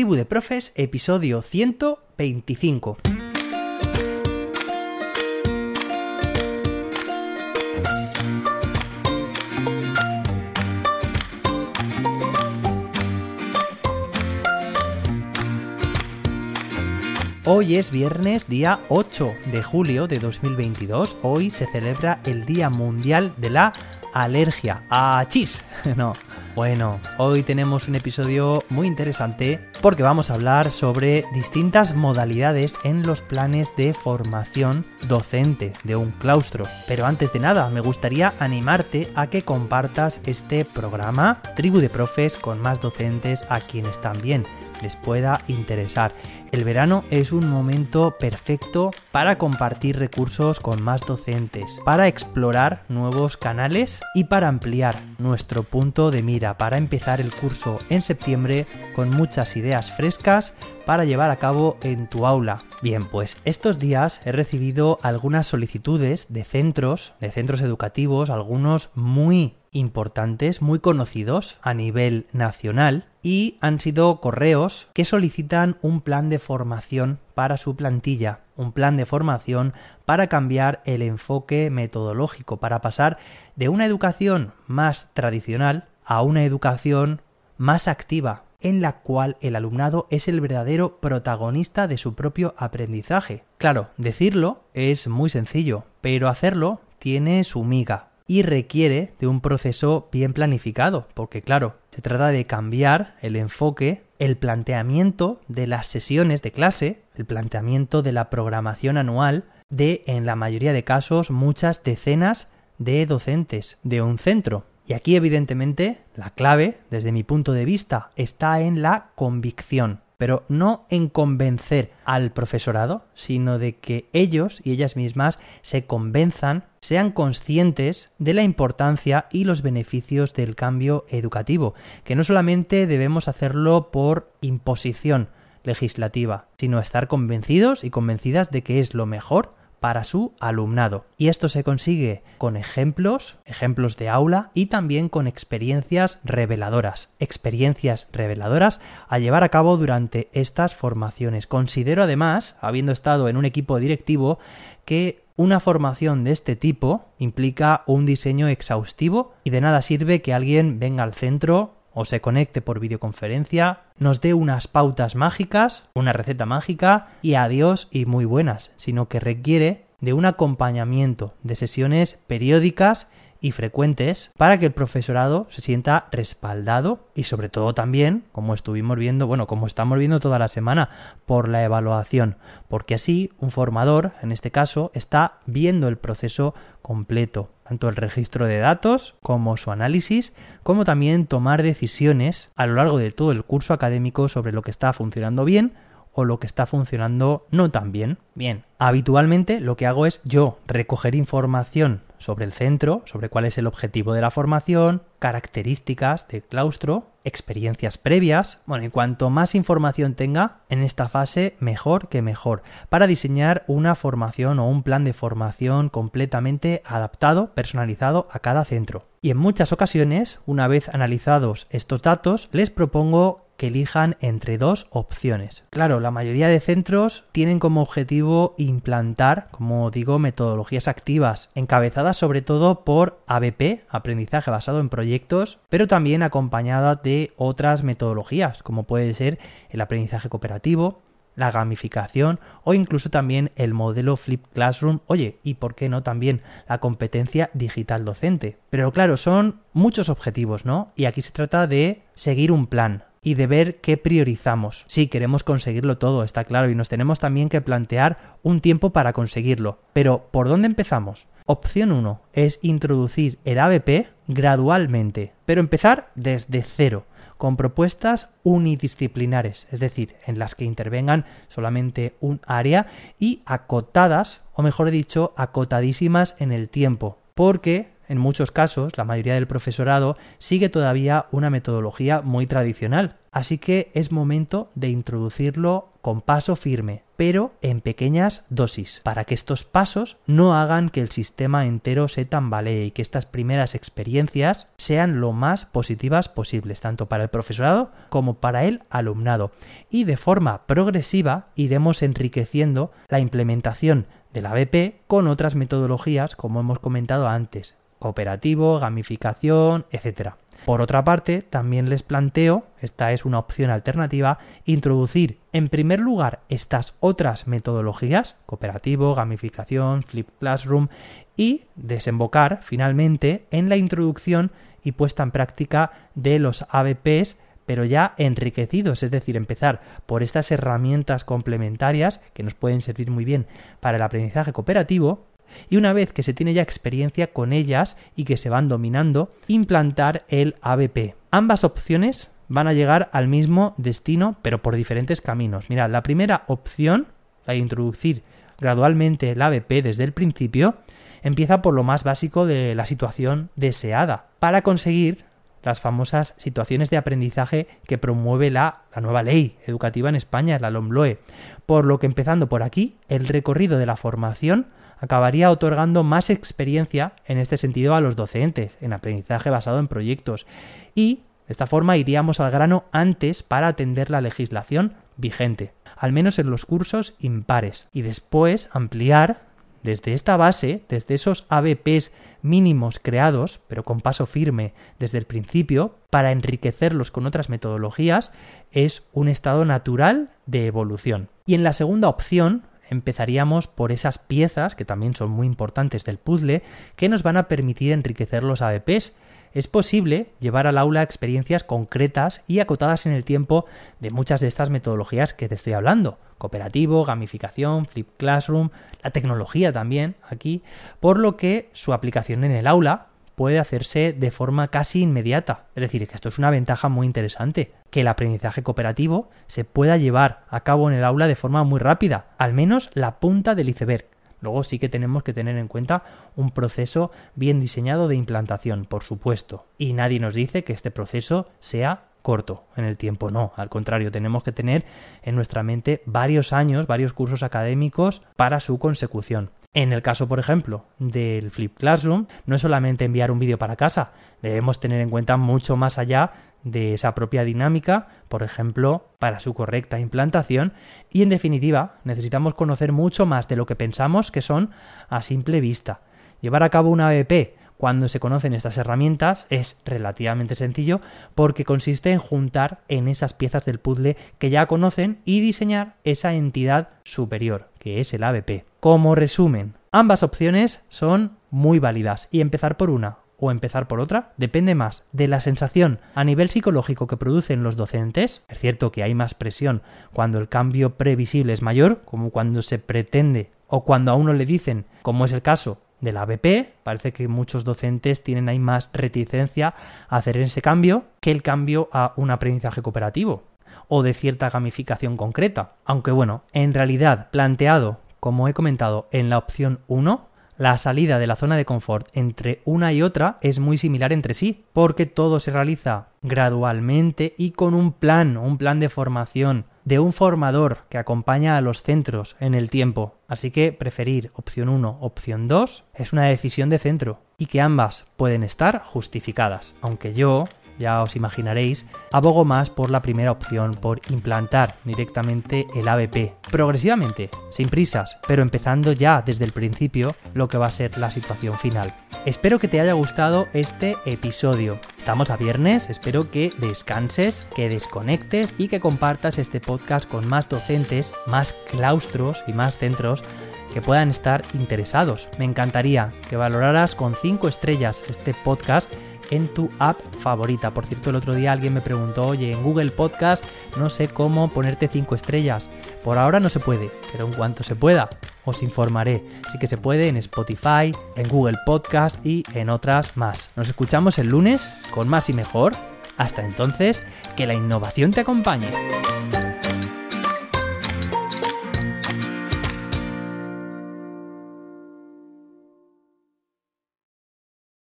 Tribu de Profes, episodio 125. Hoy es viernes día 8 de julio de 2022. Hoy se celebra el Día Mundial de la Alergia a chis. No. Bueno, hoy tenemos un episodio muy interesante porque vamos a hablar sobre distintas modalidades en los planes de formación docente de un claustro. Pero antes de nada, me gustaría animarte a que compartas este programa Tribu de Profes con más docentes a quienes también les pueda interesar. El verano es un momento perfecto para compartir recursos con más docentes, para explorar nuevos canales y para ampliar nuestro punto de mira, para empezar el curso en septiembre con muchas ideas frescas para llevar a cabo en tu aula. Bien, pues estos días he recibido algunas solicitudes de centros, de centros educativos, algunos muy importantes, muy conocidos a nivel nacional y han sido correos que solicitan un plan de formación para su plantilla, un plan de formación para cambiar el enfoque metodológico, para pasar de una educación más tradicional a una educación más activa, en la cual el alumnado es el verdadero protagonista de su propio aprendizaje. Claro, decirlo es muy sencillo, pero hacerlo tiene su miga y requiere de un proceso bien planificado, porque claro, se trata de cambiar el enfoque, el planteamiento de las sesiones de clase, el planteamiento de la programación anual de, en la mayoría de casos, muchas decenas de docentes de un centro. Y aquí, evidentemente, la clave, desde mi punto de vista, está en la convicción pero no en convencer al profesorado, sino de que ellos y ellas mismas se convenzan, sean conscientes de la importancia y los beneficios del cambio educativo, que no solamente debemos hacerlo por imposición legislativa, sino estar convencidos y convencidas de que es lo mejor para su alumnado. Y esto se consigue con ejemplos, ejemplos de aula y también con experiencias reveladoras. Experiencias reveladoras a llevar a cabo durante estas formaciones. Considero además, habiendo estado en un equipo directivo, que una formación de este tipo implica un diseño exhaustivo y de nada sirve que alguien venga al centro o se conecte por videoconferencia, nos dé unas pautas mágicas, una receta mágica y adiós y muy buenas, sino que requiere de un acompañamiento de sesiones periódicas y frecuentes para que el profesorado se sienta respaldado y sobre todo también, como estuvimos viendo, bueno, como estamos viendo toda la semana, por la evaluación, porque así un formador, en este caso, está viendo el proceso completo, tanto el registro de datos como su análisis, como también tomar decisiones a lo largo de todo el curso académico sobre lo que está funcionando bien o lo que está funcionando no tan bien. Bien, habitualmente lo que hago es yo recoger información sobre el centro, sobre cuál es el objetivo de la formación, características del claustro, experiencias previas. Bueno, y cuanto más información tenga en esta fase, mejor que mejor, para diseñar una formación o un plan de formación completamente adaptado, personalizado a cada centro. Y en muchas ocasiones, una vez analizados estos datos, les propongo que elijan entre dos opciones. Claro, la mayoría de centros tienen como objetivo implantar, como digo, metodologías activas, encabezadas sobre todo por ABP, aprendizaje basado en proyectos, pero también acompañada de otras metodologías, como puede ser el aprendizaje cooperativo, la gamificación o incluso también el modelo Flip Classroom, oye, y por qué no también la competencia digital docente. Pero claro, son muchos objetivos, ¿no? Y aquí se trata de seguir un plan, y de ver qué priorizamos. Sí, queremos conseguirlo todo, está claro, y nos tenemos también que plantear un tiempo para conseguirlo. Pero, ¿por dónde empezamos? Opción 1 es introducir el ABP gradualmente, pero empezar desde cero con propuestas unidisciplinares, es decir, en las que intervengan solamente un área y acotadas, o mejor dicho, acotadísimas en el tiempo, porque en muchos casos, la mayoría del profesorado sigue todavía una metodología muy tradicional, así que es momento de introducirlo con paso firme, pero en pequeñas dosis, para que estos pasos no hagan que el sistema entero se tambalee y que estas primeras experiencias sean lo más positivas posibles, tanto para el profesorado como para el alumnado. Y de forma progresiva iremos enriqueciendo la implementación de la BP con otras metodologías, como hemos comentado antes, cooperativo, gamificación, etc. Por otra parte, también les planteo, esta es una opción alternativa, introducir en primer lugar estas otras metodologías, cooperativo, gamificación, flip classroom, y desembocar finalmente en la introducción y puesta en práctica de los ABPs pero ya enriquecidos, es decir, empezar por estas herramientas complementarias que nos pueden servir muy bien para el aprendizaje cooperativo y una vez que se tiene ya experiencia con ellas y que se van dominando, implantar el ABP. Ambas opciones van a llegar al mismo destino, pero por diferentes caminos. Mirad, la primera opción, la de introducir gradualmente el ABP desde el principio, empieza por lo más básico de la situación deseada, para conseguir las famosas situaciones de aprendizaje que promueve la, la, nueva ley educativa en España, la LOMLOE. Por lo que empezando por aquí, el recorrido de la formación acabaría otorgando más experiencia en este sentido a los docentes, en aprendizaje basado en proyectos. Y de esta forma iríamos al grano antes para atender la legislación vigente, al menos en los cursos impares, y después ampliar desde esta base, desde esos ABPs mínimos creados, pero con paso firme desde el principio, para enriquecerlos con otras metodologías, es un estado natural de evolución. Y en la segunda opción, empezaríamos por esas piezas, que también son muy importantes del puzzle, que nos van a permitir enriquecer los ABPs es posible llevar al aula experiencias concretas y acotadas en el tiempo de muchas de estas metodologías que te estoy hablando. Cooperativo, gamificación, flip classroom, la tecnología también aquí, por lo que su aplicación en el aula puede hacerse de forma casi inmediata. Es decir, que esto es una ventaja muy interesante, que el aprendizaje cooperativo se pueda llevar a cabo en el aula de forma muy rápida, al menos la punta del iceberg. Luego sí que tenemos que tener en cuenta un proceso bien diseñado de implantación, por supuesto. Y nadie nos dice que este proceso sea corto en el tiempo, no, al contrario, tenemos que tener en nuestra mente varios años, varios cursos académicos para su consecución. En el caso, por ejemplo, del Flip Classroom, no es solamente enviar un vídeo para casa, debemos tener en cuenta mucho más allá de esa propia dinámica, por ejemplo, para su correcta implantación y en definitiva necesitamos conocer mucho más de lo que pensamos que son a simple vista. Llevar a cabo una ABP cuando se conocen estas herramientas es relativamente sencillo porque consiste en juntar en esas piezas del puzzle que ya conocen y diseñar esa entidad superior, que es el ABP. Como resumen, ambas opciones son muy válidas y empezar por una o empezar por otra depende más de la sensación a nivel psicológico que producen los docentes. Es cierto que hay más presión cuando el cambio previsible es mayor, como cuando se pretende o cuando a uno le dicen, como es el caso de la ABP, parece que muchos docentes tienen ahí más reticencia a hacer ese cambio que el cambio a un aprendizaje cooperativo o de cierta gamificación concreta. Aunque bueno, en realidad planteado, como he comentado, en la opción 1, la salida de la zona de confort entre una y otra es muy similar entre sí, porque todo se realiza gradualmente y con un plan, un plan de formación de un formador que acompaña a los centros en el tiempo. Así que preferir opción 1, opción 2 es una decisión de centro y que ambas pueden estar justificadas. Aunque yo ya os imaginaréis, abogo más por la primera opción, por implantar directamente el ABP, progresivamente, sin prisas, pero empezando ya desde el principio lo que va a ser la situación final. Espero que te haya gustado este episodio. Estamos a viernes, espero que descanses, que desconectes y que compartas este podcast con más docentes, más claustros y más centros que puedan estar interesados. Me encantaría que valoraras con 5 estrellas este podcast en tu app favorita. Por cierto, el otro día alguien me preguntó, oye, en Google Podcast no sé cómo ponerte 5 estrellas. Por ahora no se puede, pero en cuanto se pueda, os informaré. Sí que se puede en Spotify, en Google Podcast y en otras más. Nos escuchamos el lunes con más y mejor. Hasta entonces, que la innovación te acompañe.